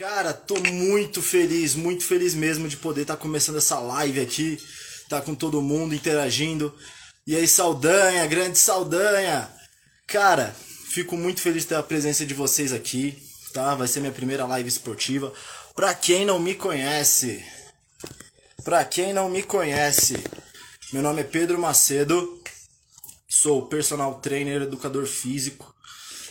Cara, tô muito feliz, muito feliz mesmo de poder estar tá começando essa live aqui, tá com todo mundo interagindo. E aí, Saldanha, grande Saldanha! Cara, fico muito feliz de ter a presença de vocês aqui, tá? Vai ser minha primeira live esportiva. Pra quem não me conhece, pra quem não me conhece, meu nome é Pedro Macedo, sou personal trainer, educador físico,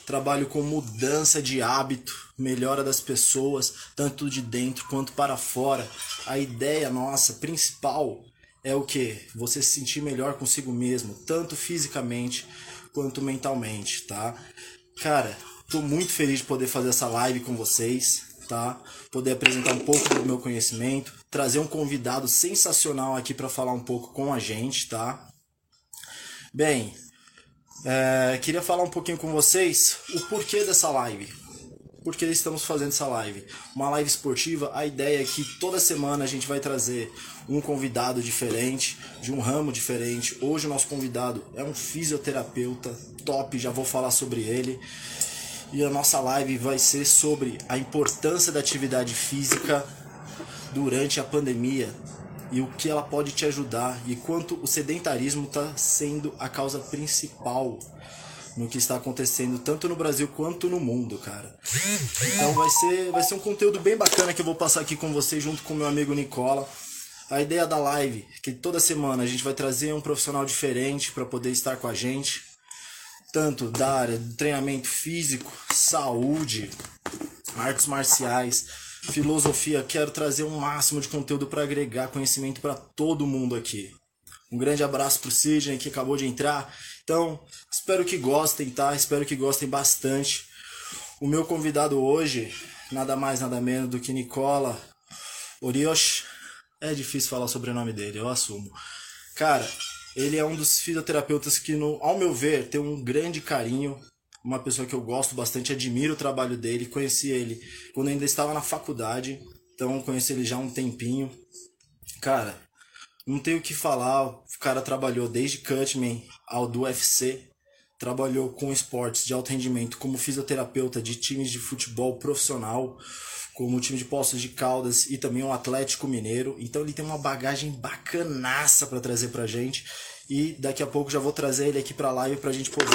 trabalho com mudança de hábito, melhora das pessoas, tanto de dentro quanto para fora. A ideia nossa principal é o que? Você se sentir melhor consigo mesmo, tanto fisicamente quanto mentalmente, tá? Cara, tô muito feliz de poder fazer essa live com vocês, tá? Poder apresentar um pouco do meu conhecimento, trazer um convidado sensacional aqui para falar um pouco com a gente, tá? Bem, é, queria falar um pouquinho com vocês o porquê dessa live. Por que estamos fazendo essa live? Uma live esportiva, a ideia é que toda semana a gente vai trazer um convidado diferente, de um ramo diferente. Hoje o nosso convidado é um fisioterapeuta top, já vou falar sobre ele. E a nossa live vai ser sobre a importância da atividade física durante a pandemia, e o que ela pode te ajudar e quanto o sedentarismo está sendo a causa principal no que está acontecendo tanto no Brasil quanto no mundo, cara. Então vai ser, vai ser um conteúdo bem bacana que eu vou passar aqui com vocês junto com meu amigo Nicola. A ideia da live é que toda semana a gente vai trazer um profissional diferente para poder estar com a gente, tanto da área do treinamento físico, saúde, artes marciais, filosofia, quero trazer um máximo de conteúdo para agregar conhecimento para todo mundo aqui. Um grande abraço pro Sidney que acabou de entrar. Então, espero que gostem, tá? Espero que gostem bastante. O meu convidado hoje, nada mais nada menos do que Nicola Oriosh. É difícil falar o sobrenome dele, eu assumo. Cara, ele é um dos fisioterapeutas que, no, ao meu ver, tem um grande carinho uma pessoa que eu gosto bastante, admiro o trabalho dele, conheci ele quando ainda estava na faculdade, então conheci ele já há um tempinho. Cara, não tenho o que falar, o cara trabalhou desde Cutman ao do UFC, trabalhou com esportes de alto rendimento como fisioterapeuta de times de futebol profissional, como o time de Poços de Caldas e também o Atlético Mineiro. Então ele tem uma bagagem bacanaça para trazer pra gente. E daqui a pouco já vou trazer ele aqui pra live pra gente poder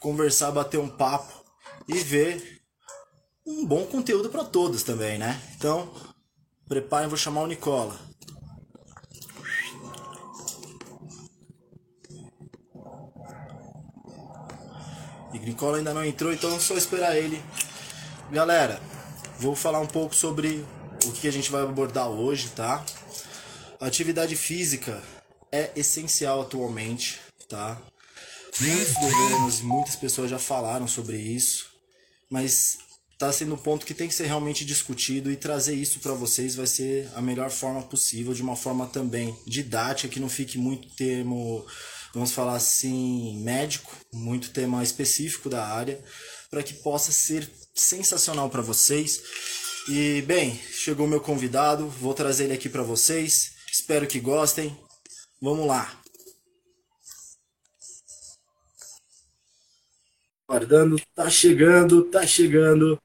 conversar, bater um papo e ver um bom conteúdo para todos também, né? Então, preparem, vou chamar o Nicola. E Nicola ainda não entrou, então é só esperar ele. Galera, vou falar um pouco sobre o que a gente vai abordar hoje, tá? Atividade física é essencial atualmente, tá? Muitos governos, muitas pessoas já falaram sobre isso, mas está sendo um ponto que tem que ser realmente discutido e trazer isso para vocês vai ser a melhor forma possível, de uma forma também didática, que não fique muito termo, vamos falar assim, médico, muito tema específico da área, para que possa ser sensacional para vocês. E bem, chegou meu convidado, vou trazer ele aqui para vocês. Espero que gostem. Vamos lá. Guardando, tá chegando, tá chegando.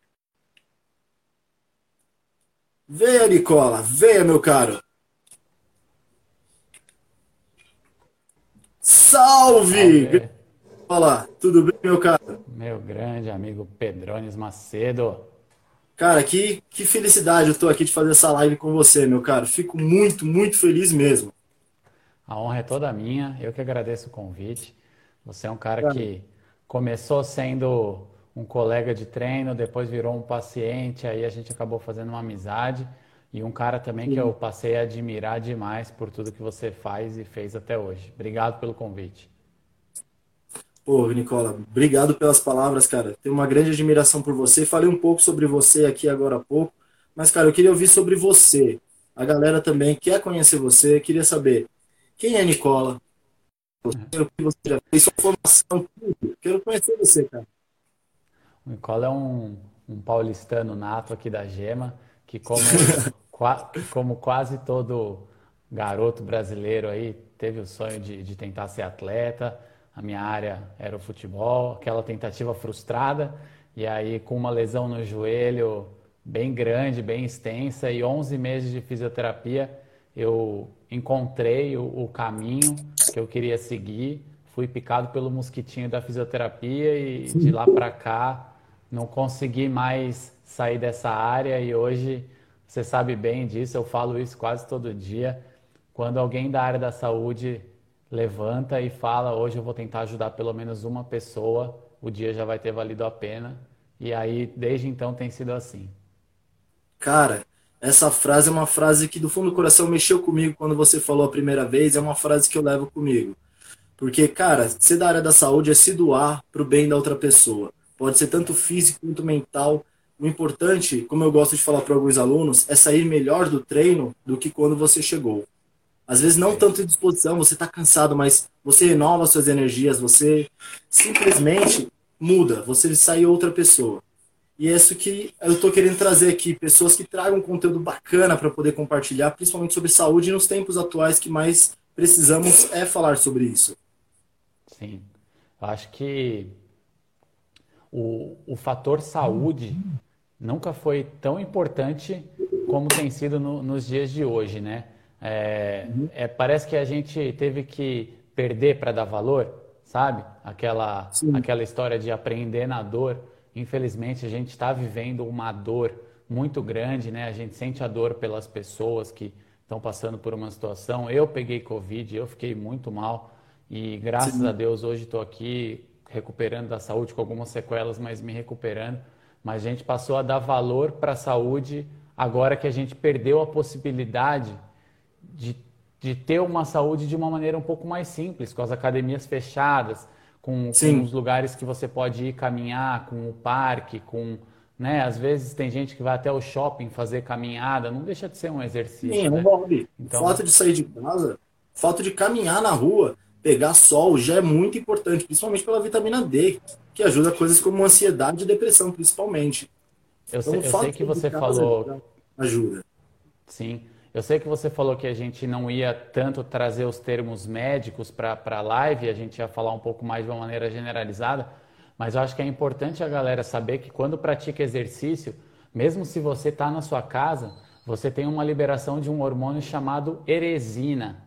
Venha, Nicola, venha, meu caro. Salve! Salve. Olá, tudo bem, meu caro? Meu grande amigo Pedrones Macedo. Cara, que, que felicidade eu tô aqui de fazer essa live com você, meu caro. Fico muito, muito feliz mesmo. A honra é toda minha. Eu que agradeço o convite. Você é um cara, cara. que começou sendo um colega de treino, depois virou um paciente, aí a gente acabou fazendo uma amizade e um cara também Sim. que eu passei a admirar demais por tudo que você faz e fez até hoje. Obrigado pelo convite. Pô, Nicola, obrigado pelas palavras, cara. Tenho uma grande admiração por você. Falei um pouco sobre você aqui agora há pouco, mas, cara, eu queria ouvir sobre você. A galera também quer conhecer você, queria saber quem é Nicola, você, o que você já fez, sua formação, tudo. Quero conhecer você, cara. O Nicola é um, um paulistano nato aqui da Gema, que como, como quase todo garoto brasileiro aí, teve o sonho de, de tentar ser atleta. A minha área era o futebol, aquela tentativa frustrada. E aí, com uma lesão no joelho, bem grande, bem extensa e 11 meses de fisioterapia eu encontrei o, o caminho que eu queria seguir. Fui picado pelo mosquitinho da fisioterapia e de lá para cá não consegui mais sair dessa área e hoje você sabe bem disso, eu falo isso quase todo dia. Quando alguém da área da saúde levanta e fala, hoje eu vou tentar ajudar pelo menos uma pessoa, o dia já vai ter valido a pena. E aí, desde então, tem sido assim. Cara, essa frase é uma frase que do fundo do coração mexeu comigo quando você falou a primeira vez, é uma frase que eu levo comigo. Porque, cara, ser da área da saúde é se doar pro bem da outra pessoa. Pode ser tanto físico quanto mental. O importante, como eu gosto de falar para alguns alunos, é sair melhor do treino do que quando você chegou. Às vezes não tanto em disposição, você está cansado, mas você renova suas energias, você simplesmente muda, você sai outra pessoa. E é isso que eu estou querendo trazer aqui, pessoas que tragam conteúdo bacana para poder compartilhar, principalmente sobre saúde nos tempos atuais que mais precisamos é falar sobre isso. Sim, eu acho que o, o fator saúde nunca foi tão importante como tem sido no, nos dias de hoje, né? É, é, parece que a gente teve que perder para dar valor, sabe? Aquela, aquela história de aprender na dor. Infelizmente, a gente está vivendo uma dor muito grande, né? A gente sente a dor pelas pessoas que estão passando por uma situação. Eu peguei Covid, eu fiquei muito mal e graças Sim. a Deus hoje estou aqui recuperando da saúde com algumas sequelas, mas me recuperando. Mas a gente passou a dar valor para a saúde agora que a gente perdeu a possibilidade de, de ter uma saúde de uma maneira um pouco mais simples, com as academias fechadas, com, com os lugares que você pode ir caminhar, com o parque, com né? Às vezes tem gente que vai até o shopping fazer caminhada, não deixa de ser um exercício. Sim, né? um hobby. Então... O fato de sair de casa, o fato de caminhar na rua, pegar sol já é muito importante, principalmente pela vitamina D, que ajuda coisas como ansiedade e depressão, principalmente. Eu, então, sei, eu sei que você falou. Ajuda. Sim. Eu sei que você falou que a gente não ia tanto trazer os termos médicos para a live, a gente ia falar um pouco mais de uma maneira generalizada, mas eu acho que é importante a galera saber que quando pratica exercício, mesmo se você está na sua casa, você tem uma liberação de um hormônio chamado eresina.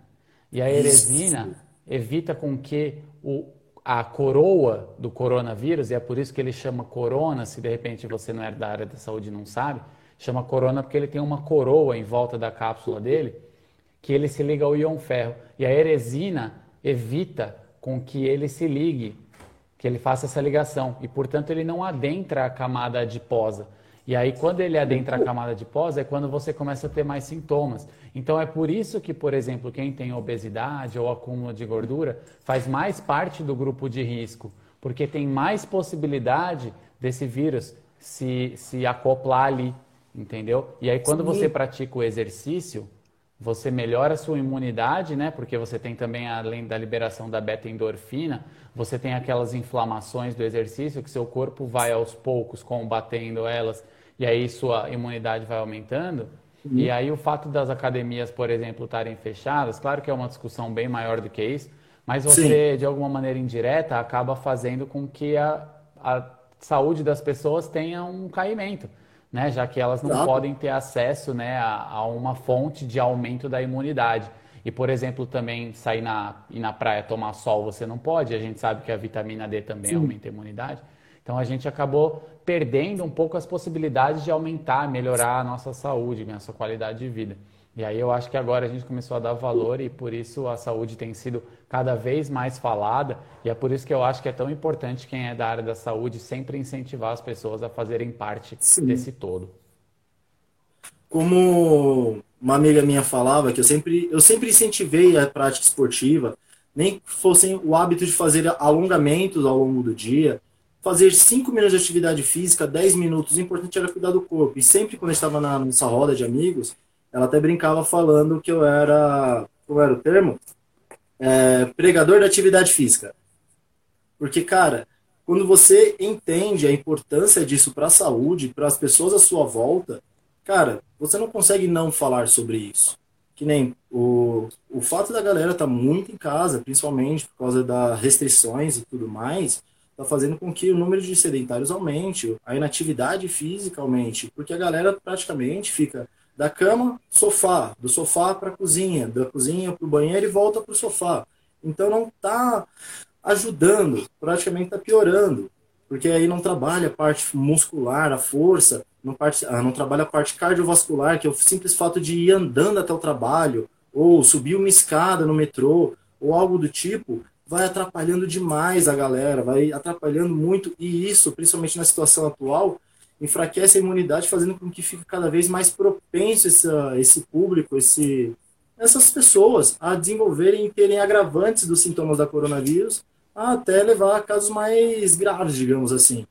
E a eresina Isso evita com que o, a coroa do coronavírus, e é por isso que ele chama corona, se de repente você não é da área da saúde e não sabe, chama corona porque ele tem uma coroa em volta da cápsula dele, que ele se liga ao íon ferro. E a eresina evita com que ele se ligue, que ele faça essa ligação, e portanto ele não adentra a camada adiposa. E aí, quando ele adentra a camada adiposa, é quando você começa a ter mais sintomas. Então, é por isso que, por exemplo, quem tem obesidade ou acúmulo de gordura faz mais parte do grupo de risco, porque tem mais possibilidade desse vírus se, se acoplar ali, entendeu? E aí, quando Sim. você pratica o exercício, você melhora a sua imunidade, né? Porque você tem também, além da liberação da beta-endorfina, você tem aquelas inflamações do exercício que seu corpo vai aos poucos combatendo elas e aí sua imunidade vai aumentando. Uhum. E aí o fato das academias, por exemplo, estarem fechadas, claro que é uma discussão bem maior do que isso, mas você, Sim. de alguma maneira indireta, acaba fazendo com que a, a saúde das pessoas tenha um caimento, né? Já que elas não Exato. podem ter acesso né, a, a, uma fonte de aumento da imunidade. E, por exemplo, também sair na, ir na praia tomar sol você não pode, a gente sabe que a vitamina D também Sim. aumenta a imunidade. Então a gente acabou perdendo um pouco as possibilidades de aumentar, melhorar a nossa saúde, a nossa qualidade de vida. E aí eu acho que agora a gente começou a dar valor e por isso a saúde tem sido cada vez mais falada e é por isso que eu acho que é tão importante quem é da área da saúde sempre incentivar as pessoas a fazerem parte Sim. desse todo. Como uma amiga minha falava que eu sempre eu sempre incentivei a prática esportiva, nem que fossem o hábito de fazer alongamentos ao longo do dia, fazer 5 minutos de atividade física, 10 minutos, o importante era cuidar do corpo. E sempre quando eu estava na nossa roda de amigos, ela até brincava falando que eu era, qual era o termo? É, pregador da atividade física. Porque, cara, quando você entende a importância disso para a saúde, para as pessoas à sua volta, cara, você não consegue não falar sobre isso. Que nem o, o fato da galera estar tá muito em casa, principalmente por causa das restrições e tudo mais, está fazendo com que o número de sedentários aumente, a inatividade física aumente, porque a galera praticamente fica da cama, sofá, do sofá para a cozinha, da cozinha para o banheiro e volta para o sofá. Então não está ajudando, praticamente está piorando, porque aí não trabalha a parte muscular, a força, não, parte, ah, não trabalha a parte cardiovascular, que é o simples fato de ir andando até o trabalho, ou subir uma escada no metrô, ou algo do tipo, vai atrapalhando demais a galera, vai atrapalhando muito, e isso, principalmente na situação atual, enfraquece a imunidade, fazendo com que fique cada vez mais propenso esse, esse público, esse, essas pessoas a desenvolverem e terem agravantes dos sintomas da coronavírus, até levar a casos mais graves, digamos assim.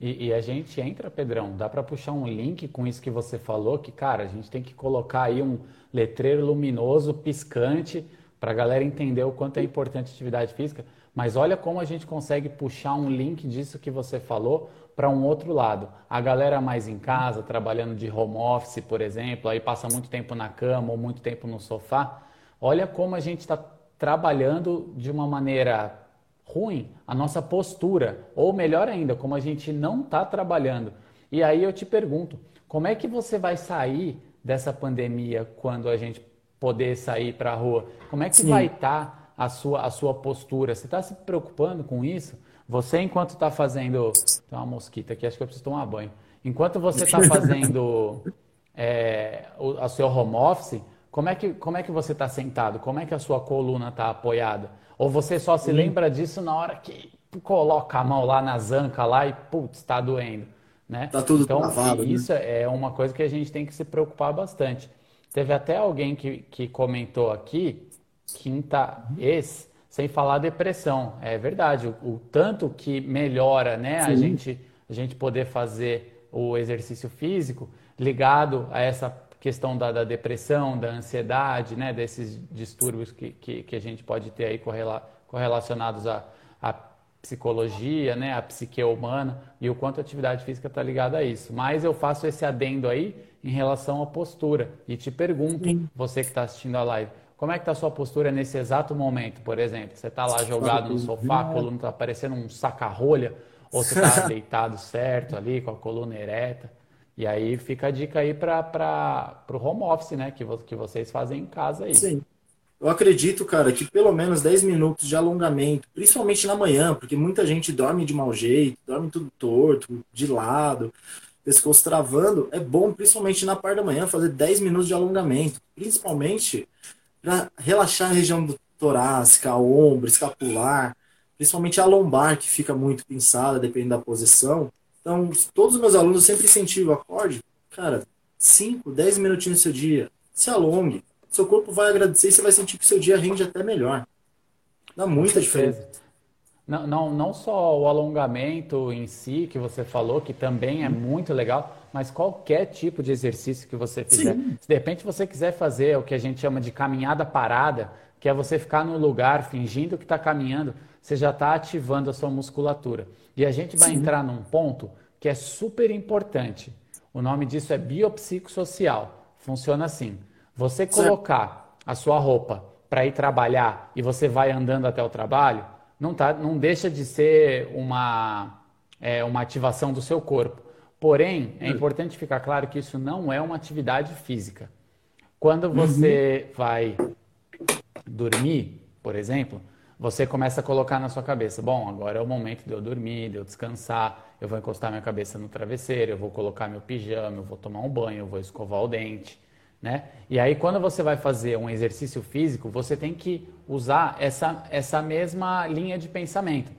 E, e, a gente entra, Pedrão, dá para puxar um link com isso que você falou, que, cara, a gente tem que colocar aí um letreiro luminoso, piscante, para a galera entender o quanto é importante a atividade física. Mas olha como a gente consegue puxar um link disso que você falou para um outro lado. A galera mais em casa, trabalhando de home office, por exemplo, aí passa muito tempo na cama ou muito tempo no sofá. Olha como a gente está trabalhando de uma maneira ruim a nossa postura, ou melhor ainda, como a gente não está trabalhando. E aí eu te pergunto, como é que você vai sair dessa pandemia quando a gente poder sair para a rua? Como é que Sim. vai estar tá a, sua, a sua postura? Você está se preocupando com isso? Você, enquanto está fazendo. Tem uma mosquita aqui, acho que eu preciso tomar banho. Enquanto você está fazendo é, o a seu home office, como é que, como é que você está sentado? Como é que a sua coluna está apoiada? Ou você só se lembra disso na hora que coloca a mão lá na zanca lá e putz, está doendo, né? Tá tudo então, travado, né? isso né? é uma coisa que a gente tem que se preocupar bastante. Teve até alguém que, que comentou aqui, quinta ex, sem falar depressão. É verdade, o, o tanto que melhora né, a, gente, a gente poder fazer o exercício físico ligado a essa questão da, da depressão, da ansiedade, né, desses distúrbios que, que, que, a gente pode ter aí correla, correlacionados à, à psicologia, né, à psique humana e o quanto a atividade física está ligada a isso. Mas eu faço esse adendo aí em relação à postura e te pergunto, Sim. você que está assistindo a live, como é que está a sua postura nesse exato momento, por exemplo? Você está lá jogado no sofá, a coluna está parecendo um saca-rolha, ou você está deitado certo ali, com a coluna ereta? E aí fica a dica aí para o home office, né? Que, que vocês fazem em casa aí. Sim. Eu acredito, cara, que pelo menos 10 minutos de alongamento, principalmente na manhã, porque muita gente dorme de mau jeito, dorme tudo torto, de lado, pescoço travando. É bom, principalmente na parte da manhã, fazer 10 minutos de alongamento, principalmente para relaxar a região do torácica, ombro, escapular, principalmente a lombar, que fica muito pinçada, dependendo da posição. Então, todos os meus alunos eu sempre incentivo, acorde, cara, 5, 10 minutinhos do seu dia, se alongue. Seu corpo vai agradecer e você vai sentir que o seu dia rende até melhor. Dá muita diferença. Não, não, não só o alongamento em si, que você falou, que também é muito legal, mas qualquer tipo de exercício que você fizer. Sim. Se de repente você quiser fazer o que a gente chama de caminhada parada, que é você ficar no lugar fingindo que está caminhando, você já está ativando a sua musculatura. E a gente vai Sim. entrar num ponto que é super importante. O nome disso é biopsicossocial. Funciona assim: você colocar a sua roupa para ir trabalhar e você vai andando até o trabalho, não, tá, não deixa de ser uma, é, uma ativação do seu corpo. Porém, é importante ficar claro que isso não é uma atividade física. Quando você uhum. vai dormir, por exemplo, você começa a colocar na sua cabeça: bom, agora é o momento de eu dormir, de eu descansar, eu vou encostar minha cabeça no travesseiro, eu vou colocar meu pijama, eu vou tomar um banho, eu vou escovar o dente. Né? E aí, quando você vai fazer um exercício físico, você tem que usar essa, essa mesma linha de pensamento.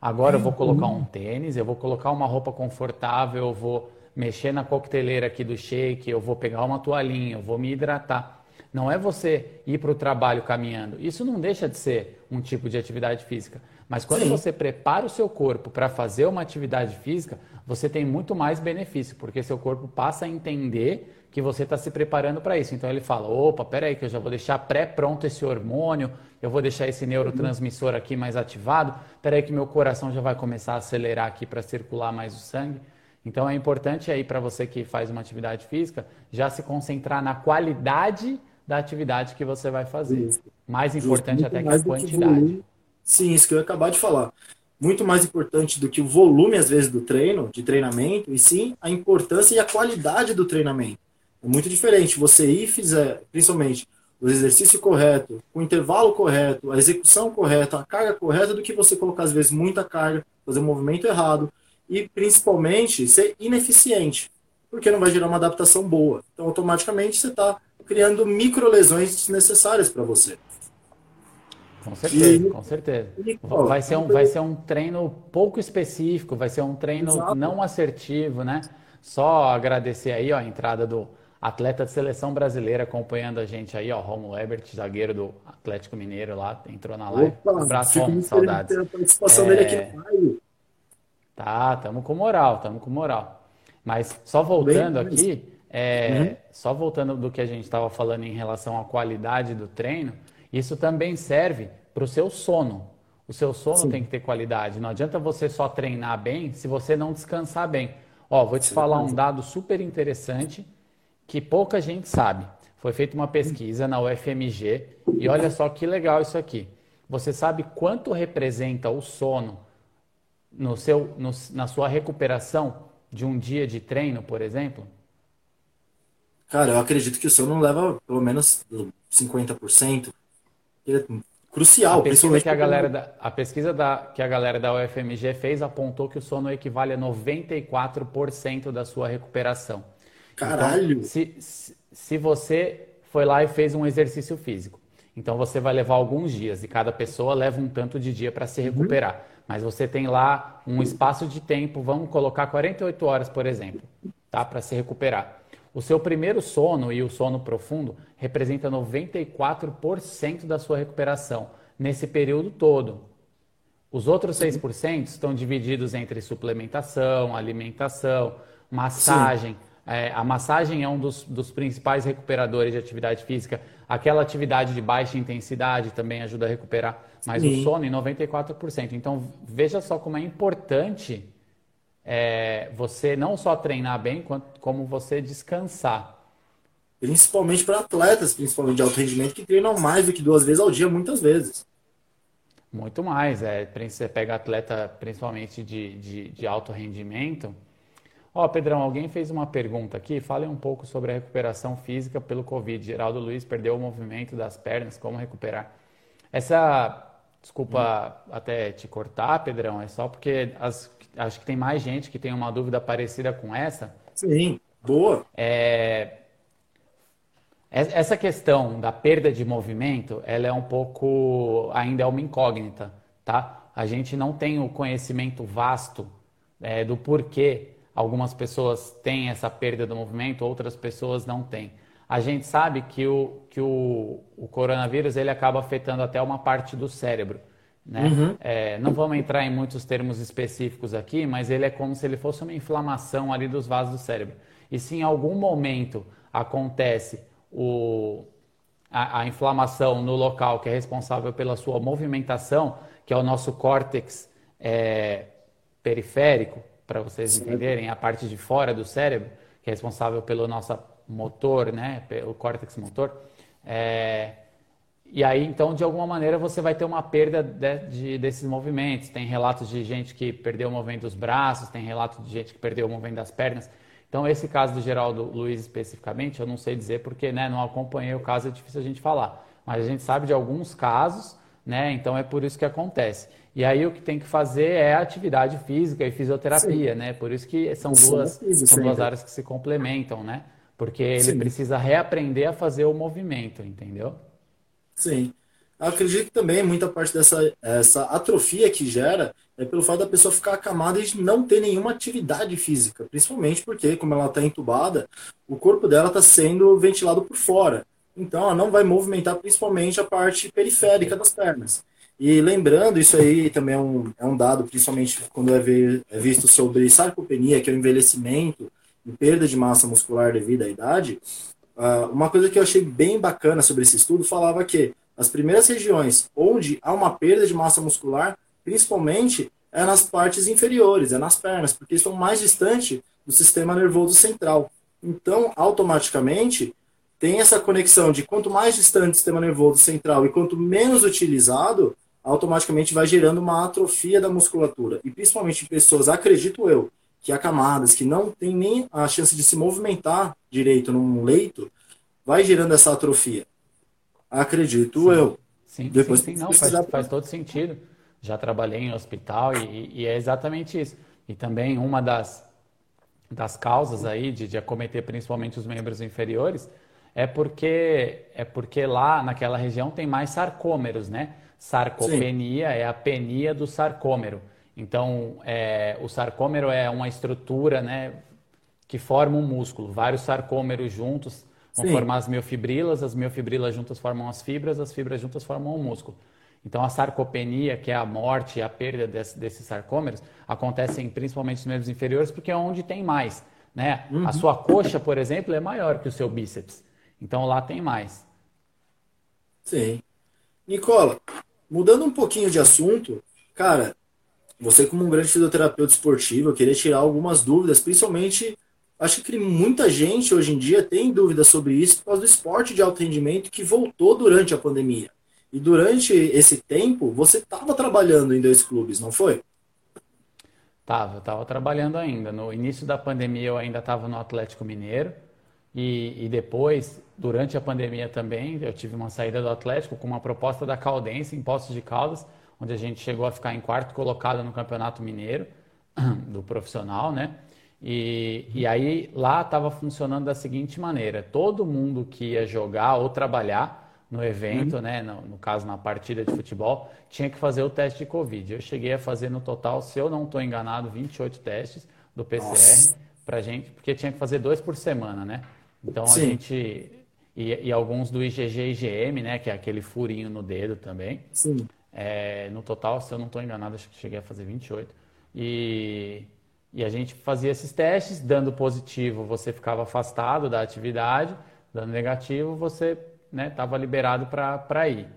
Agora eu vou colocar um tênis, eu vou colocar uma roupa confortável, eu vou mexer na coqueteleira aqui do shake, eu vou pegar uma toalhinha, eu vou me hidratar. Não é você ir para o trabalho caminhando. Isso não deixa de ser um tipo de atividade física. Mas quando Sim. você prepara o seu corpo para fazer uma atividade física, você tem muito mais benefício, porque seu corpo passa a entender que você está se preparando para isso. Então ele fala: opa, peraí, que eu já vou deixar pré-pronto esse hormônio, eu vou deixar esse neurotransmissor aqui mais ativado, peraí, que meu coração já vai começar a acelerar aqui para circular mais o sangue. Então é importante aí para você que faz uma atividade física já se concentrar na qualidade da atividade que você vai fazer. Isso. Mais importante Justo, até que a quantidade. Sim, isso que eu ia acabar de falar. muito mais importante do que o volume, às vezes, do treino, de treinamento, e sim a importância e a qualidade do treinamento. É muito diferente você ir fizer, principalmente, o exercício correto, o intervalo correto, a execução correta, a carga correta, do que você colocar, às vezes, muita carga, fazer um movimento errado e, principalmente, ser ineficiente, porque não vai gerar uma adaptação boa. Então, automaticamente, você está criando micro lesões desnecessárias para você. Com certeza, e, com certeza. E, vai, ser um, vai ser um treino pouco específico, vai ser um treino Exato. não assertivo, né? Só agradecer aí ó, a entrada do atleta de seleção brasileira acompanhando a gente aí, ó, Romulo Ebert, zagueiro do Atlético Mineiro lá, entrou na live. Opa, um abraço, Romulo, saudades. A participação é... dele aqui no live. Tá, tamo com moral, tamo com moral. Mas só voltando Bem, aqui, é, uhum. só voltando do que a gente estava falando em relação à qualidade do treino, isso também serve para o seu sono. O seu sono Sim. tem que ter qualidade. Não adianta você só treinar bem se você não descansar bem. Ó, vou te Sim. falar um dado super interessante que pouca gente sabe. Foi feita uma pesquisa na UFMG e olha só que legal isso aqui. Você sabe quanto representa o sono no seu, no, na sua recuperação de um dia de treino, por exemplo? Cara, eu acredito que o sono leva pelo menos 50% é crucial. A pesquisa, que a, galera da, a pesquisa da, que a galera da UFMG fez apontou que o sono equivale a 94% da sua recuperação. Caralho! Então, se, se, se você foi lá e fez um exercício físico, então você vai levar alguns dias e cada pessoa leva um tanto de dia para se uhum. recuperar. Uhum. Mas você tem lá um espaço de tempo, vamos colocar 48 horas, por exemplo, tá? Para se recuperar. O seu primeiro sono e o sono profundo representa 94% da sua recuperação nesse período todo. Os outros 6% estão divididos entre suplementação, alimentação, massagem. É, a massagem é um dos, dos, principais recuperadores de atividade física. Aquela atividade de baixa intensidade também ajuda a recuperar, mas Sim. o sono em 94%. Então veja só como é importante é, você não só treinar bem, quanto, como você descansar. Principalmente para atletas, principalmente de alto rendimento, que treinam mais do que duas vezes ao dia, muitas vezes. Muito mais. É, você pega atleta, principalmente de, de, de alto rendimento. Ó, oh, Pedrão, alguém fez uma pergunta aqui. Fale um pouco sobre a recuperação física pelo Covid. Geraldo Luiz perdeu o movimento das pernas, como recuperar? Essa, desculpa hum. até te cortar, Pedrão, é só porque as acho que tem mais gente que tem uma dúvida parecida com essa. Sim, boa. É, essa questão da perda de movimento, ela é um pouco, ainda é uma incógnita, tá? A gente não tem o conhecimento vasto é, do porquê algumas pessoas têm essa perda do movimento, outras pessoas não têm. A gente sabe que o, que o, o coronavírus ele acaba afetando até uma parte do cérebro. Né? Uhum. É, não vamos entrar em muitos termos específicos aqui, mas ele é como se ele fosse uma inflamação ali dos vasos do cérebro. E se em algum momento acontece o, a, a, inflamação no local que é responsável pela sua movimentação, que é o nosso córtex é, periférico, para vocês Sim. entenderem, a parte de fora do cérebro, que é responsável pelo nosso motor, né, pelo córtex motor, é, e aí, então, de alguma maneira, você vai ter uma perda de, de, desses movimentos. Tem relatos de gente que perdeu o movimento dos braços, tem relatos de gente que perdeu o movimento das pernas. Então, esse caso do Geraldo Luiz especificamente, eu não sei dizer porque né, não acompanhei o caso, é difícil a gente falar. Mas a gente sabe de alguns casos, né? Então é por isso que acontece. E aí o que tem que fazer é atividade física e fisioterapia, Sim. né? Por isso que são duas, são duas áreas que se complementam, né? Porque ele Sim. precisa reaprender a fazer o movimento, entendeu? Sim. Eu acredito que também muita parte dessa essa atrofia que gera é pelo fato da pessoa ficar acamada e não ter nenhuma atividade física, principalmente porque, como ela está entubada, o corpo dela está sendo ventilado por fora. Então, ela não vai movimentar principalmente a parte periférica das pernas. E lembrando, isso aí também é um, é um dado, principalmente quando é, ver, é visto sobre sarcopenia, que é o envelhecimento e perda de massa muscular devido à idade, Uh, uma coisa que eu achei bem bacana sobre esse estudo falava que as primeiras regiões onde há uma perda de massa muscular, principalmente, é nas partes inferiores, é nas pernas, porque estão mais distante do sistema nervoso central. Então, automaticamente, tem essa conexão de quanto mais distante do sistema nervoso central e quanto menos utilizado, automaticamente vai gerando uma atrofia da musculatura. E principalmente em pessoas, acredito eu, que há camadas que não tem nem a chance de se movimentar direito num leito, vai gerando essa atrofia. Acredito sim. eu. Sim, Depois sim, sim. Não, faz, faz todo sentido. Já trabalhei em hospital e, e, é exatamente isso. E também uma das, das causas aí de, de acometer principalmente os membros inferiores é porque, é porque lá naquela região tem mais sarcômeros, né? Sarcopenia Sim. é a penia do sarcômero. Então, é, o sarcômero é uma estrutura né, que forma um músculo. Vários sarcômeros juntos vão Sim. formar as miofibrilas, as miofibrilas juntas formam as fibras, as fibras juntas formam o músculo. Então, a sarcopenia, que é a morte e a perda desse, desses sarcômeros, acontecem principalmente nos membros inferiores porque é onde tem mais. Né? Uhum. A sua coxa, por exemplo, é maior que o seu bíceps. Então, lá tem mais. Sim. Nicola, mudando um pouquinho de assunto, cara, você como um grande fisioterapeuta esportivo, eu queria tirar algumas dúvidas, principalmente, acho que muita gente hoje em dia tem dúvidas sobre isso por causa do esporte de alto rendimento que voltou durante a pandemia. E durante esse tempo, você estava trabalhando em dois clubes, não foi? Tava, estava trabalhando ainda. No início da pandemia eu ainda estava no Atlético Mineiro e, e, depois, durante a pandemia também, eu tive uma saída do Atlético com uma proposta da Caldense em Poços de Caldas, onde a gente chegou a ficar em quarto colocado no Campeonato Mineiro do profissional, né? E, e aí lá estava funcionando da seguinte maneira: todo mundo que ia jogar ou trabalhar no evento, uhum. né, no, no, caso na partida de futebol, tinha que fazer o teste de Covid. Eu cheguei a fazer no total, se eu não estou enganado, 28 testes do PCR para gente, porque tinha que fazer dois por semana, né? Então Sim. a gente e, e, alguns do IgG e IgM, né, que é aquele furinho no dedo também. Sim. É, no total, se eu não estou enganado, acho que cheguei a fazer 28. E, e a gente fazia esses testes, dando positivo, você ficava afastado da atividade, dando negativo, você estava né, liberado para ir.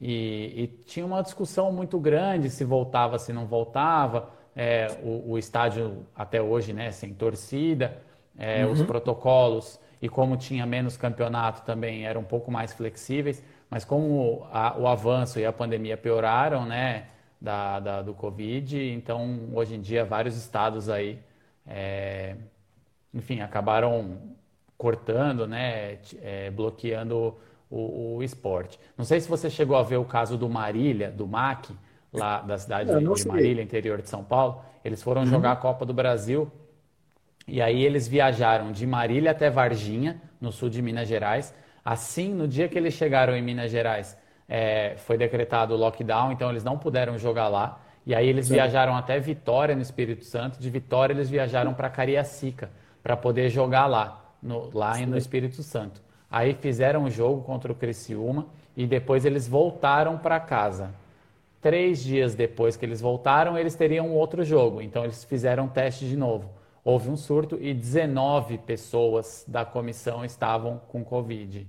E, e, tinha uma discussão muito grande se voltava, se não voltava. É, o, o, estádio até hoje, né, sem torcida, é, uhum. os protocolos e como tinha menos campeonato também eram um pouco mais flexíveis. Mas como a, o avanço e a pandemia pioraram, né, da, da, do Covid, então hoje em dia vários estados aí, é, enfim, acabaram cortando, né, é, bloqueando o, o, esporte. Não sei se você chegou a ver o caso do Marília, do MAC, lá da cidade de Marília, interior de São Paulo. Eles foram uhum. jogar a Copa do Brasil e aí eles viajaram de Marília até Varginha, no sul de Minas Gerais. Assim, no dia que eles chegaram em Minas Gerais, é, foi decretado o lockdown, então eles não puderam jogar lá. E aí eles Sim. viajaram até Vitória, no Espírito Santo. De Vitória, eles viajaram para Cariacica, para poder jogar lá, no, lá no Espírito Santo. Aí fizeram o jogo contra o Criciúma e depois eles voltaram para casa. Três dias depois que eles voltaram, eles teriam um outro jogo. Então eles fizeram teste de novo houve um surto e 19 pessoas da comissão estavam com Covid.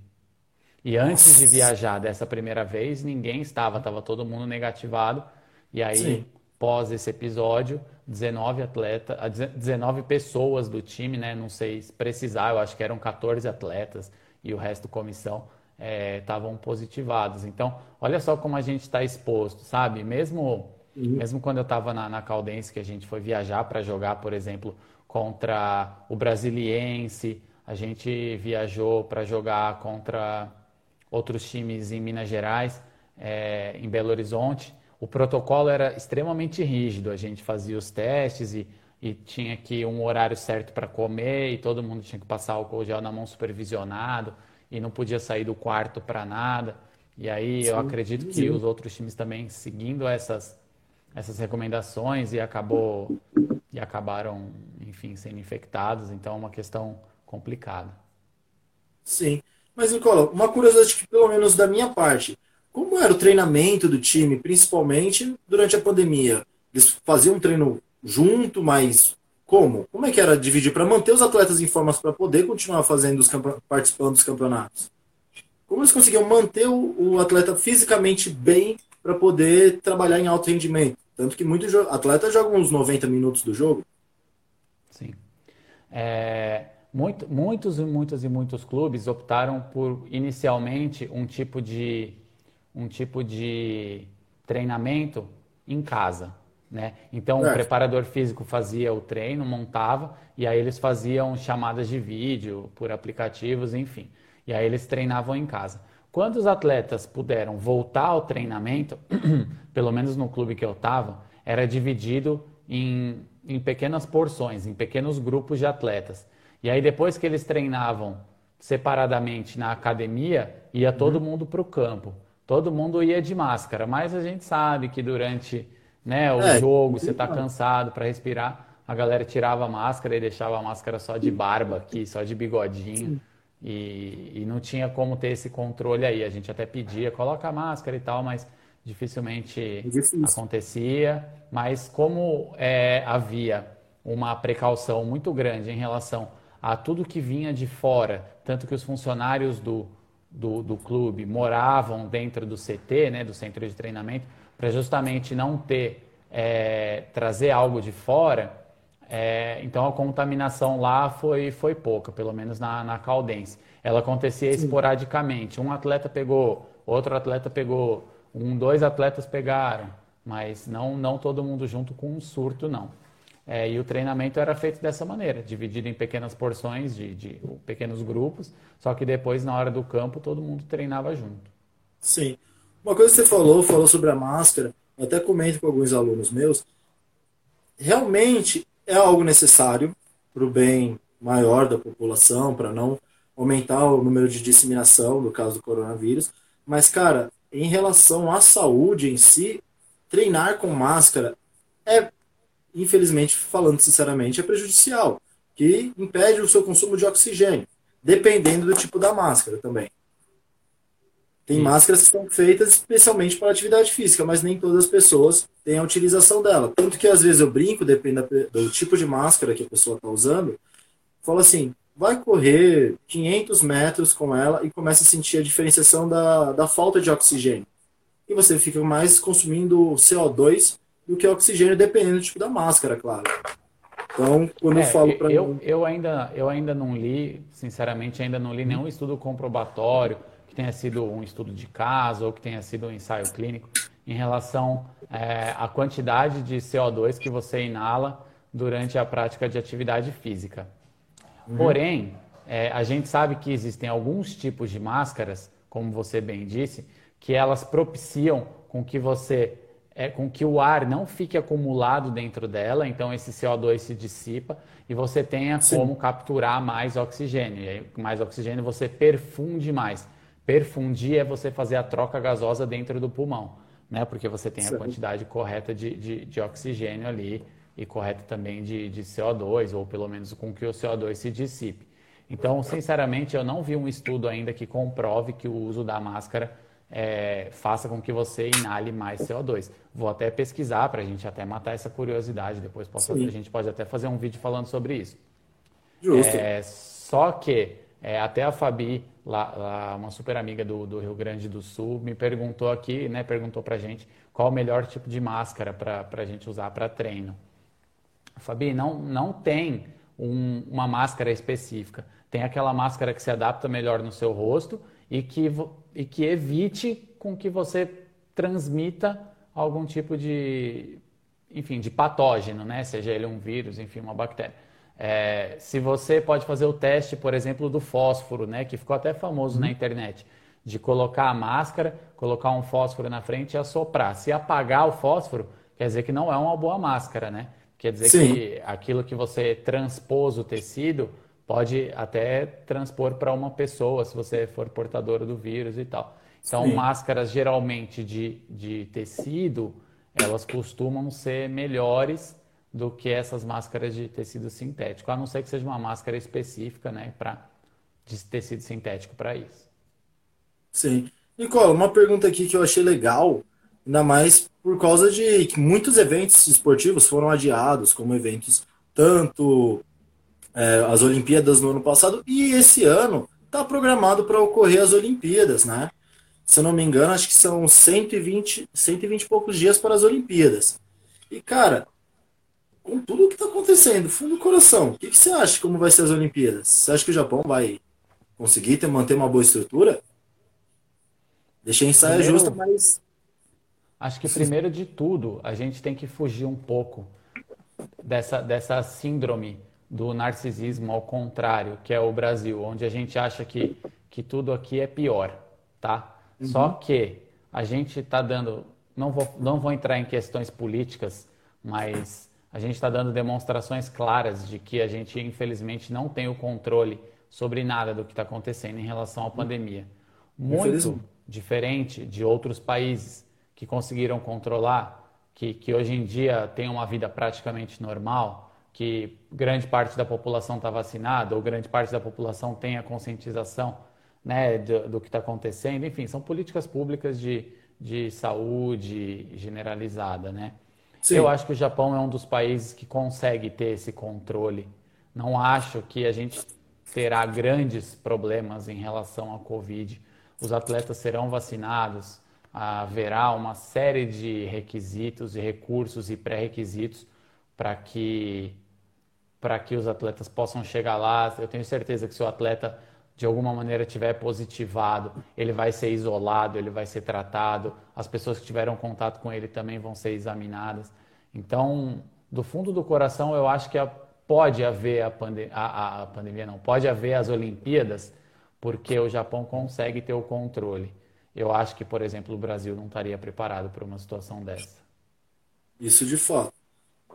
E antes de viajar dessa primeira vez, ninguém estava, estava todo mundo negativado. E aí, Sim. pós esse episódio, 19 atletas, 19 pessoas do time, né? Não sei precisar, eu acho que eram 14 atletas e o resto comissão estavam é, positivados. Então, olha só como a gente está exposto, sabe? Mesmo, uhum. mesmo quando eu estava na, na Caldense, que a gente foi viajar para jogar, por exemplo, contra o Brasiliense, a gente viajou para jogar contra outros times em Minas Gerais, é, em Belo Horizonte. O protocolo era extremamente rígido, a gente fazia os testes e, e tinha que um horário certo para comer e todo mundo tinha que passar álcool gel na mão supervisionado e não podia sair do quarto para nada. E aí sim, eu acredito que sim. os outros times também seguindo essas, essas recomendações e acabou e acabaram, enfim, sendo infectados. Então é uma questão complicada. Sim. Mas, Nicola, uma curiosidade que, pelo menos da minha parte, como era o treinamento do time, principalmente durante a pandemia? Eles faziam um treino junto, mas como? Como é que era dividir para manter os atletas em formas para poder continuar fazendo os participando dos campeonatos? Como eles conseguiam manter o, o atleta fisicamente bem para poder trabalhar em alto rendimento? Tanto que muitos atletas jogam uns 90 minutos do jogo. Sim. É, muito, muitos e muitos e muitos clubes optaram por inicialmente um tipo de um tipo de treinamento em casa. Né? Então, é. o preparador físico fazia o treino, montava, e aí eles faziam chamadas de vídeo por aplicativos, enfim. E aí eles treinavam em casa. Quando os atletas puderam voltar ao treinamento, pelo menos no clube que eu estava, era dividido em, em pequenas porções, em pequenos grupos de atletas. E aí, depois que eles treinavam separadamente na academia, ia todo uhum. mundo para o campo. Todo mundo ia de máscara, mas a gente sabe que durante né, o é, jogo você está cansado para respirar, a galera tirava a máscara e deixava a máscara só de barba aqui, só de bigodinho. E, e, não tinha como ter esse controle aí. A gente até pedia, coloca a máscara e tal, mas dificilmente é acontecia. Mas como é, havia uma precaução muito grande em relação a tudo que vinha de fora, tanto que os funcionários do, do, do clube moravam dentro do CT, né, do centro de treinamento, para justamente não ter, é, trazer algo de fora, é, então a contaminação lá foi, foi pouca, pelo menos na, na Caldense. Ela acontecia Sim. esporadicamente. Um atleta pegou, outro atleta pegou, um, dois atletas pegaram, mas não, não todo mundo junto com um surto, não. É, e o treinamento era feito dessa maneira, dividido em pequenas porções, de, de pequenos grupos, só que depois, na hora do campo, todo mundo treinava junto. Sim. Uma coisa que você falou, falou sobre a máscara, eu até comento com alguns alunos meus, realmente é algo necessário para o bem maior da população, para não aumentar o número de disseminação no caso do coronavírus. Mas, cara, em relação à saúde em si, treinar com máscara é, infelizmente, falando sinceramente, é prejudicial, que impede o seu consumo de oxigênio, dependendo do tipo da máscara também. Tem Sim. máscaras que são feitas especialmente para atividade física, mas nem todas as pessoas têm a utilização dela. Tanto que às vezes eu brinco, depende do tipo de máscara que a pessoa está usando, falo assim, vai correr 500 metros com ela e começa a sentir a diferenciação da, da falta de oxigênio. E você fica mais consumindo CO2 do que oxigênio, dependendo do tipo da máscara, claro. Então, quando é, eu falo para eu, mim... eu ainda eu ainda não li, sinceramente, ainda não li nenhum estudo comprobatório que tenha sido um estudo de caso ou que tenha sido um ensaio clínico em relação é, à quantidade de CO2 que você inala durante a prática de atividade física. Uhum. Porém, é, a gente sabe que existem alguns tipos de máscaras, como você bem disse, que elas propiciam com que você é, com que o ar não fique acumulado dentro dela, então esse CO2 se dissipa e você tenha Sim. como capturar mais oxigênio. E aí, mais oxigênio você perfunde mais. Perfundir é você fazer a troca gasosa dentro do pulmão, né? Porque você tem a quantidade correta de, de, de, oxigênio ali e correta também de, de CO2, ou pelo menos com que o CO2 se dissipe. Então, sinceramente, eu não vi um estudo ainda que comprove que o uso da máscara é, faça com que você inale mais CO2. Vou até pesquisar para a gente até matar essa curiosidade. Depois posso, a gente pode até fazer um vídeo falando sobre isso. Justo. É, só que é, até a Fabi, lá, lá, uma super amiga do, do, Rio Grande do Sul, me perguntou aqui, né, perguntou pra gente qual o melhor tipo de máscara para a gente usar para treino. Fabi, não, não tem um, uma máscara específica. Tem aquela máscara que se adapta melhor no seu rosto e que, e que evite com que você transmita algum tipo de, enfim, de patógeno, né? Seja ele um vírus, enfim, uma bactéria. É, se você pode fazer o teste, por exemplo, do fósforo, né, que ficou até famoso uhum. na internet, de colocar a máscara, colocar um fósforo na frente e assoprar. Se apagar o fósforo, quer dizer que não é uma boa máscara, né? Quer dizer Sim. que aquilo que você transpôs o tecido pode até transpor para uma pessoa, se você for portador do vírus e tal. Então, Sim. máscaras geralmente de, de tecido, elas costumam ser melhores do que essas máscaras de tecido sintético, a não ser que seja uma máscara específica, né, para de tecido sintético para isso. Sim. Nicola, uma pergunta aqui que eu achei legal, ainda mais por causa de que muitos eventos esportivos foram adiados, como eventos tanto é, as Olimpíadas no ano passado e esse ano está programado para ocorrer as Olimpíadas, né? Se eu não me engano, acho que são 120, 120 e poucos dias para as Olimpíadas. E, cara, com tudo o que está acontecendo, fundo do coração, o que, que, você acha como vai ser as Olimpíadas? Você acha que o Japão vai conseguir ter, manter uma boa estrutura? Deixei em saia Primeiro, justa, mas. Acho que primeiro de tudo, a gente tem que fugir um pouco dessa, dessa síndrome do narcisismo ao contrário, que é o Brasil, onde a gente acha que, que tudo aqui é pior, tá? Uhum. Só que a gente está dando, não vou, não vou entrar em questões políticas, mas a gente está dando demonstrações claras de que a gente, infelizmente, não tem o controle sobre nada do que está acontecendo em relação à pandemia. Muito diferente de outros países que conseguiram controlar, que, que hoje em dia tem uma vida praticamente normal, que grande parte da população está vacinada ou grande parte da população tem a conscientização né, do, do que está acontecendo. Enfim, são políticas públicas de, de saúde generalizada, né? Sim. Eu acho que o Japão é um dos países que consegue ter esse controle. Não acho que a gente terá grandes problemas em relação à Covid. Os atletas serão vacinados, haverá uma série de requisitos e recursos e pré-requisitos para que para que os atletas possam chegar lá. Eu tenho certeza que se o atleta de alguma maneira tiver positivado, ele vai ser isolado, ele vai ser tratado, as pessoas que tiveram contato com ele também vão ser examinadas. Então, do fundo do coração, eu acho que pode haver a, a, a pandemia, não, pode haver as Olimpíadas, porque o Japão consegue ter o controle. Eu acho que, por exemplo, o Brasil não estaria preparado para uma situação dessa. Isso de fato.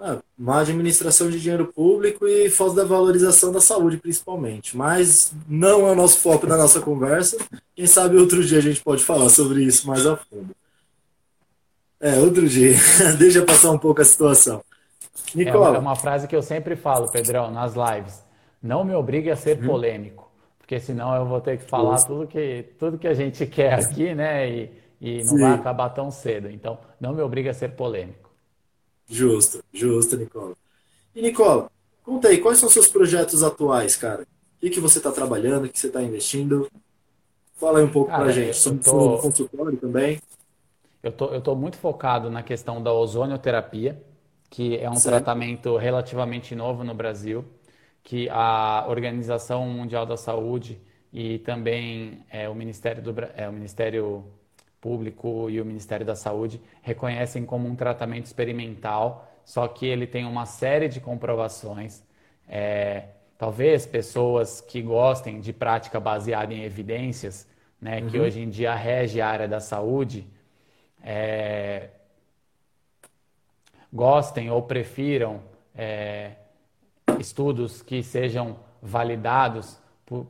É, má administração de dinheiro público e falta da valorização da saúde, principalmente. Mas não é o nosso foco da nossa conversa. Quem sabe outro dia a gente pode falar sobre isso mais a fundo. É, outro dia. Deixa passar um pouco a situação. Nicola. É uma frase que eu sempre falo, Pedrão, nas lives. Não me obrigue a ser uhum. polêmico, porque senão eu vou ter que falar tudo que, tudo que a gente quer aqui, né? E, e não Sim. vai acabar tão cedo. Então, não me obrigue a ser polêmico. Justo, justo, Nicola. E Nicola, conta aí, quais são seus projetos atuais, cara? O que, que você está trabalhando, o que você está investindo? Fala aí um pouco para a gente. Sobre tô... consultório também. Eu tô, eu tô muito focado na questão da ozonioterapia, que é um certo. tratamento relativamente novo no Brasil, que a Organização Mundial da Saúde e também é, o Ministério do é, o Ministério Público e o Ministério da Saúde reconhecem como um tratamento experimental, só que ele tem uma série de comprovações. É, talvez pessoas que gostem de prática baseada em evidências, né, uhum. que hoje em dia rege a área da saúde, é, gostem ou prefiram é, estudos que sejam validados por,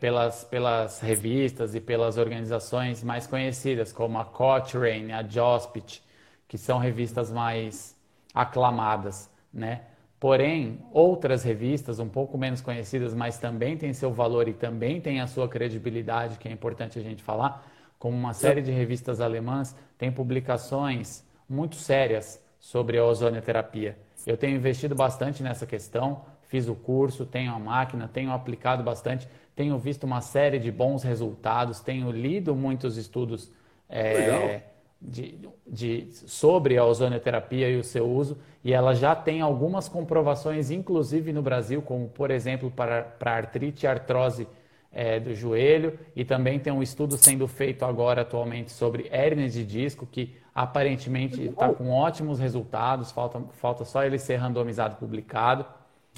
pelas, pelas revistas e pelas organizações mais conhecidas, como a Cochrane, a Jospit, que são revistas mais aclamadas, né? Porém, outras revistas um pouco menos conhecidas, mas também têm seu valor e também têm a sua credibilidade, que é importante a gente falar, como uma série de revistas alemãs, têm publicações muito sérias sobre a ozonioterapia. Eu tenho investido bastante nessa questão, fiz o curso, tenho a máquina, tenho aplicado bastante tenho visto uma série de bons resultados, tenho lido muitos estudos é, de, de, sobre a ozonioterapia e o seu uso, e ela já tem algumas comprovações, inclusive no Brasil, como por exemplo para, para artrite e artrose é, do joelho, e também tem um estudo sendo feito agora atualmente sobre hérnia de disco, que aparentemente está com ótimos resultados, falta, falta só ele ser randomizado publicado.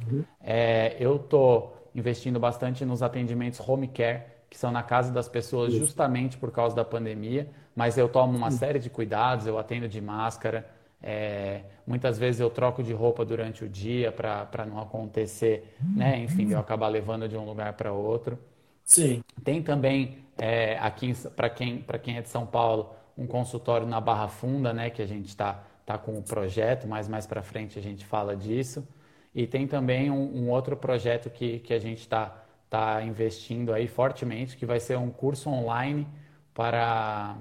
Uhum. É, eu estou investindo bastante nos atendimentos home care, que são na casa das pessoas justamente por causa da pandemia, mas eu tomo uma série de cuidados, eu atendo de máscara, é, muitas vezes eu troco de roupa durante o dia para não acontecer, né? Enfim, eu acabar levando de um lugar para outro. Sim. Tem também é, aqui para quem para quem é de São Paulo um consultório na Barra Funda, né? Que a gente está tá com o projeto, mas mais para frente a gente fala disso. E tem também um, um outro projeto que, que a gente está tá investindo aí fortemente, que vai ser um curso online para,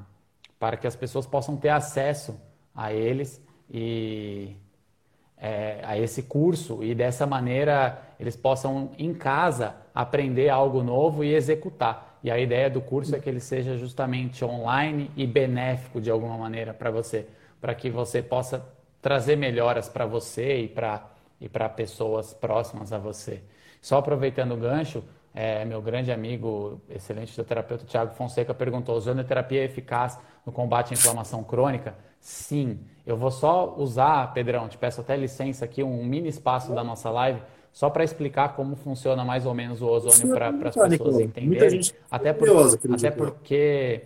para que as pessoas possam ter acesso a eles e é, a esse curso e dessa maneira eles possam em casa aprender algo novo e executar. E a ideia do curso é que ele seja justamente online e benéfico de alguma maneira para você, para que você possa trazer melhoras para você e para e para pessoas próximas a você. Só aproveitando o gancho, é, meu grande amigo, excelente fisioterapeuta Tiago Fonseca perguntou: ozonioterapia é eficaz no combate à inflamação crônica? Sim. Eu vou só usar, Pedrão, te peço até licença aqui, um mini espaço da nossa live, só para explicar como funciona mais ou menos o ozônio para as pessoas entenderem. Até, por, até porque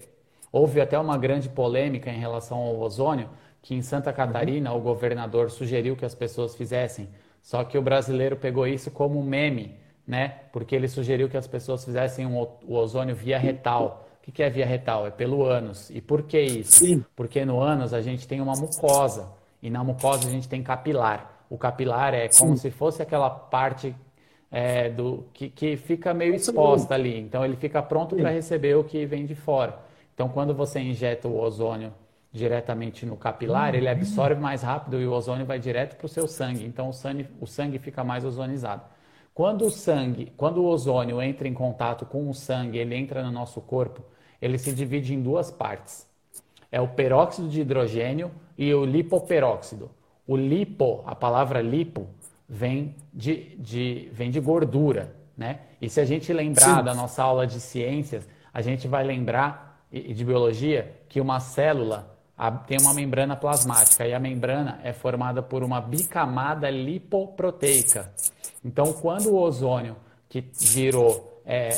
houve até uma grande polêmica em relação ao ozônio, que em Santa Catarina o governador sugeriu que as pessoas fizessem. Só que o brasileiro pegou isso como meme né? Porque ele sugeriu que as pessoas fizessem um, o ozônio via retal. O que é via retal? É pelo ânus. E por que isso? Sim. Porque no ânus a gente tem uma mucosa e na mucosa a gente tem capilar. O capilar é como Sim. se fosse aquela parte é, do que, que fica meio exposta ali. Então ele fica pronto para receber o que vem de fora. Então quando você injeta o ozônio diretamente no capilar, ele absorve mais rápido e o ozônio vai direto para o seu sangue. Então o sangue, o sangue fica mais ozonizado. Quando o sangue, quando o ozônio entra em contato com o sangue, ele entra no nosso corpo, ele se divide em duas partes. É o peróxido de hidrogênio e o lipoperóxido. O lipo, a palavra lipo, vem de, de, vem de gordura, né? E se a gente lembrar Sim. da nossa aula de ciências, a gente vai lembrar, e de biologia, que uma célula tem uma membrana plasmática e a membrana é formada por uma bicamada lipoproteica. Então, quando o ozônio que virou é,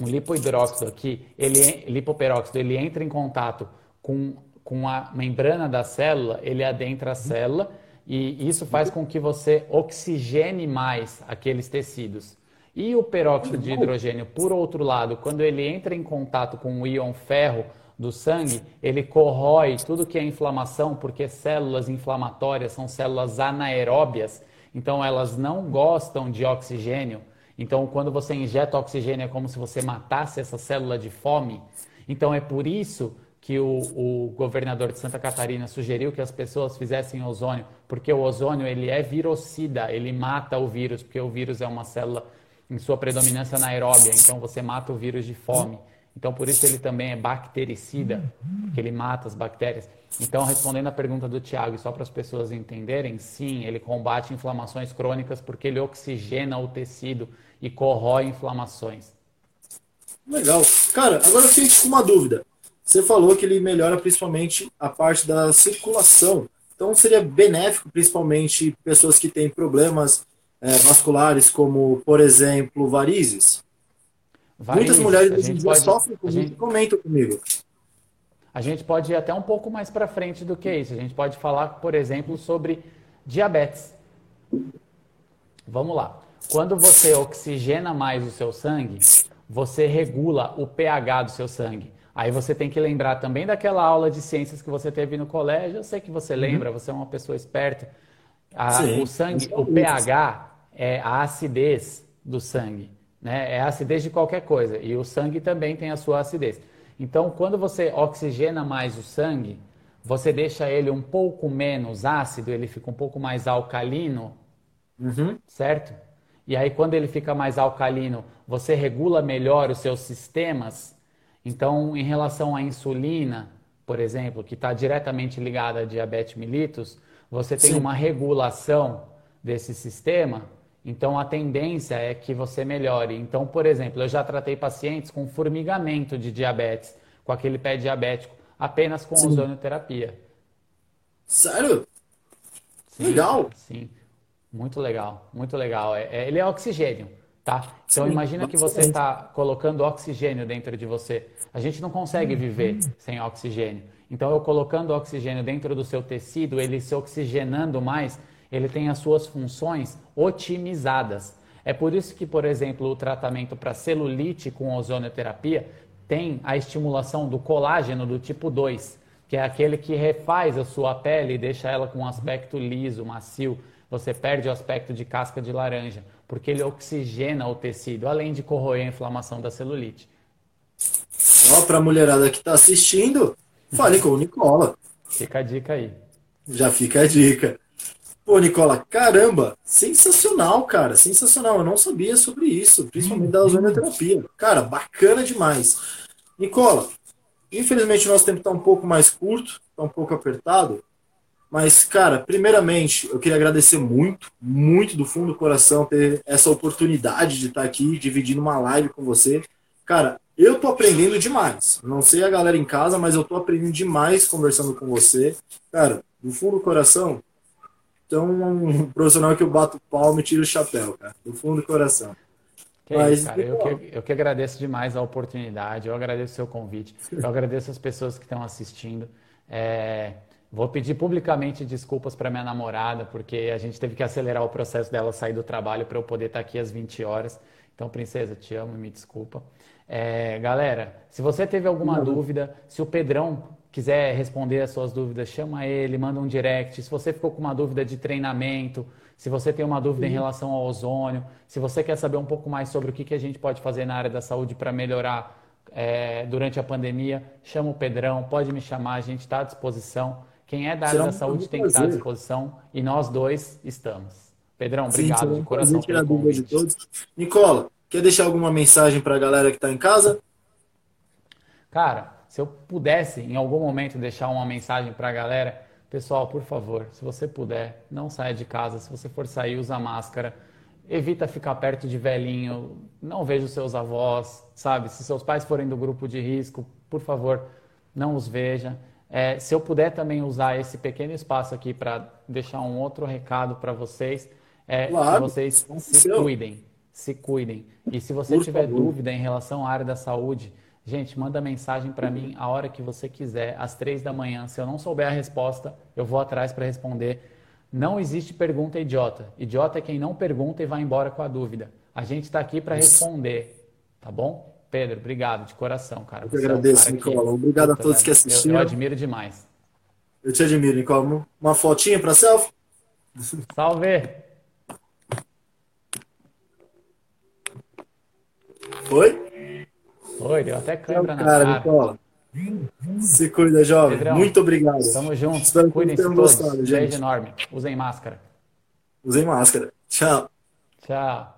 um lipohidróxido aqui, ele, lipoperóxido, ele entra em contato com, com a membrana da célula, ele adentra a célula e isso faz com que você oxigene mais aqueles tecidos. E o peróxido de hidrogênio, por outro lado, quando ele entra em contato com o íon ferro do sangue, ele corrói tudo que é inflamação, porque células inflamatórias são células anaeróbias então elas não gostam de oxigênio. Então quando você injeta oxigênio é como se você matasse essa célula de fome. Então é por isso que o, o, governador de Santa Catarina sugeriu que as pessoas fizessem ozônio, porque o ozônio ele é virocida, ele mata o vírus, porque o vírus é uma célula em sua predominância anaeróbia, então você mata o vírus de fome. Então por isso ele também é bactericida, que ele mata as bactérias. Então, respondendo a pergunta do Tiago, só para as pessoas entenderem, sim, ele combate inflamações crônicas porque ele oxigena o tecido e corrói inflamações. Legal. Cara, agora eu fiquei com uma dúvida. Você falou que ele melhora principalmente a parte da circulação. Então seria benéfico, principalmente pessoas que têm problemas é, vasculares, como, por exemplo, varizes. Varizes Muitas mulheres hoje em dia pode... sofrem com gente... comentam comigo. A gente pode ir até um pouco mais para frente do que isso. A gente pode falar, por exemplo, sobre diabetes. Vamos lá. Quando você oxigena mais o seu sangue, você regula o pH do seu sangue. Aí você tem que lembrar também daquela aula de ciências que você teve no colégio. Eu sei que você lembra, uhum. você é uma pessoa esperta. A, Sim, o sangue, o pH é a acidez do sangue, né? É a acidez de qualquer coisa. E o sangue também tem a sua acidez. Então, quando você oxigena mais o sangue, você deixa ele um pouco menos ácido, ele fica um pouco mais alcalino, uhum. certo? E aí, quando ele fica mais alcalino, você regula melhor os seus sistemas. Então, em relação à insulina, por exemplo, que está diretamente ligada a diabetes mellitus, você tem Sim. uma regulação desse sistema então a tendência é que você melhore. Então, por exemplo, eu já tratei pacientes com formigamento de diabetes, com aquele pé diabético, apenas com ozonioterapia. Sério? Sim, legal. Sim, muito legal, muito legal. É, é, ele é oxigênio, tá? Então sim, imagina que você está colocando oxigênio dentro de você. A gente não consegue viver sem oxigênio. Então eu colocando oxigênio dentro do seu tecido, ele se oxigenando mais, ele tem as suas funções otimizadas. É por isso que, por exemplo, o tratamento para celulite com ozonioterapia tem a estimulação do colágeno do tipo 2, que é aquele que refaz a sua pele e deixa ela com um aspecto liso, macio. Você perde o aspecto de casca de laranja, porque ele oxigena o tecido, além de corroer a inflamação da celulite. Ó, para a mulherada que está assistindo, fale com o Nicola. Fica a dica aí. Já fica a dica. Pô, Nicola, caramba, sensacional, cara, sensacional. Eu não sabia sobre isso, principalmente da ozonioterapia. Cara, bacana demais. Nicola, infelizmente o nosso tempo está um pouco mais curto, está um pouco apertado, Mas, cara, primeiramente, eu queria agradecer muito, muito do fundo do coração ter essa oportunidade de estar aqui dividindo uma live com você. Cara, eu tô aprendendo demais. Não sei a galera em casa, mas eu tô aprendendo demais conversando com você. Cara, do fundo do coração, um profissional que eu bato palma e tiro o chapéu, cara. Do fundo do coração. Que Mas, isso, cara. Eu que, eu que agradeço demais a oportunidade, eu agradeço o seu convite, eu agradeço as pessoas que estão assistindo. É, vou pedir publicamente desculpas para minha namorada, porque a gente teve que acelerar o processo dela sair do trabalho para eu poder estar aqui às 20 horas. Então, princesa, te amo e me desculpa. É, galera, se você teve alguma Não. dúvida, se o Pedrão quiser responder as suas dúvidas, chama ele, manda um direct. Se você ficou com uma dúvida de treinamento, se você tem uma dúvida em relação ao ozônio, se você quer saber um pouco mais sobre o que, que a gente pode fazer na área da saúde para melhorar é, durante a pandemia, chama o Pedrão, pode me chamar, a gente está à disposição. Quem é da área Será da saúde tem que estar à disposição e nós dois estamos. Pedrão, obrigado Sim, de coração pelo convite. De todos. Nicola, quer deixar alguma mensagem para a galera que está em casa? Cara, se eu pudesse em algum momento deixar uma mensagem para a galera, Pessoal, por favor, se você puder, não saia de casa. Se você for sair, usa máscara. Evita ficar perto de velhinho. Não veja os seus avós, sabe? Se seus pais forem do grupo de risco, por favor, não os veja. É, se eu puder também usar esse pequeno espaço aqui para deixar um outro recado para vocês, é claro, que vocês se cuidem, se cuidem. E se você por tiver favor. dúvida em relação à área da saúde, Gente, manda mensagem para mim a hora que você quiser, às três da manhã. Se eu não souber a resposta, eu vou atrás para responder. Não existe pergunta idiota. Idiota é quem não pergunta e vai embora com a dúvida. A gente está aqui para responder, tá bom? Pedro, obrigado de coração, cara. Eu que agradeço, é um Nicola. Obrigado a todos que assistiram. Eu, eu, admiro demais. Eu te admiro, Nicola. Uma fotinha para selfie? Salve! Foi? Oi, deu até câimbra na cara. Nicola. Se cuida, jovem. Pedrão, Muito obrigado. Tamo junto. Espero Cuidem-se todos. Gostado, gente. Beijo enorme. Usem máscara. Usem máscara. Tchau. Tchau.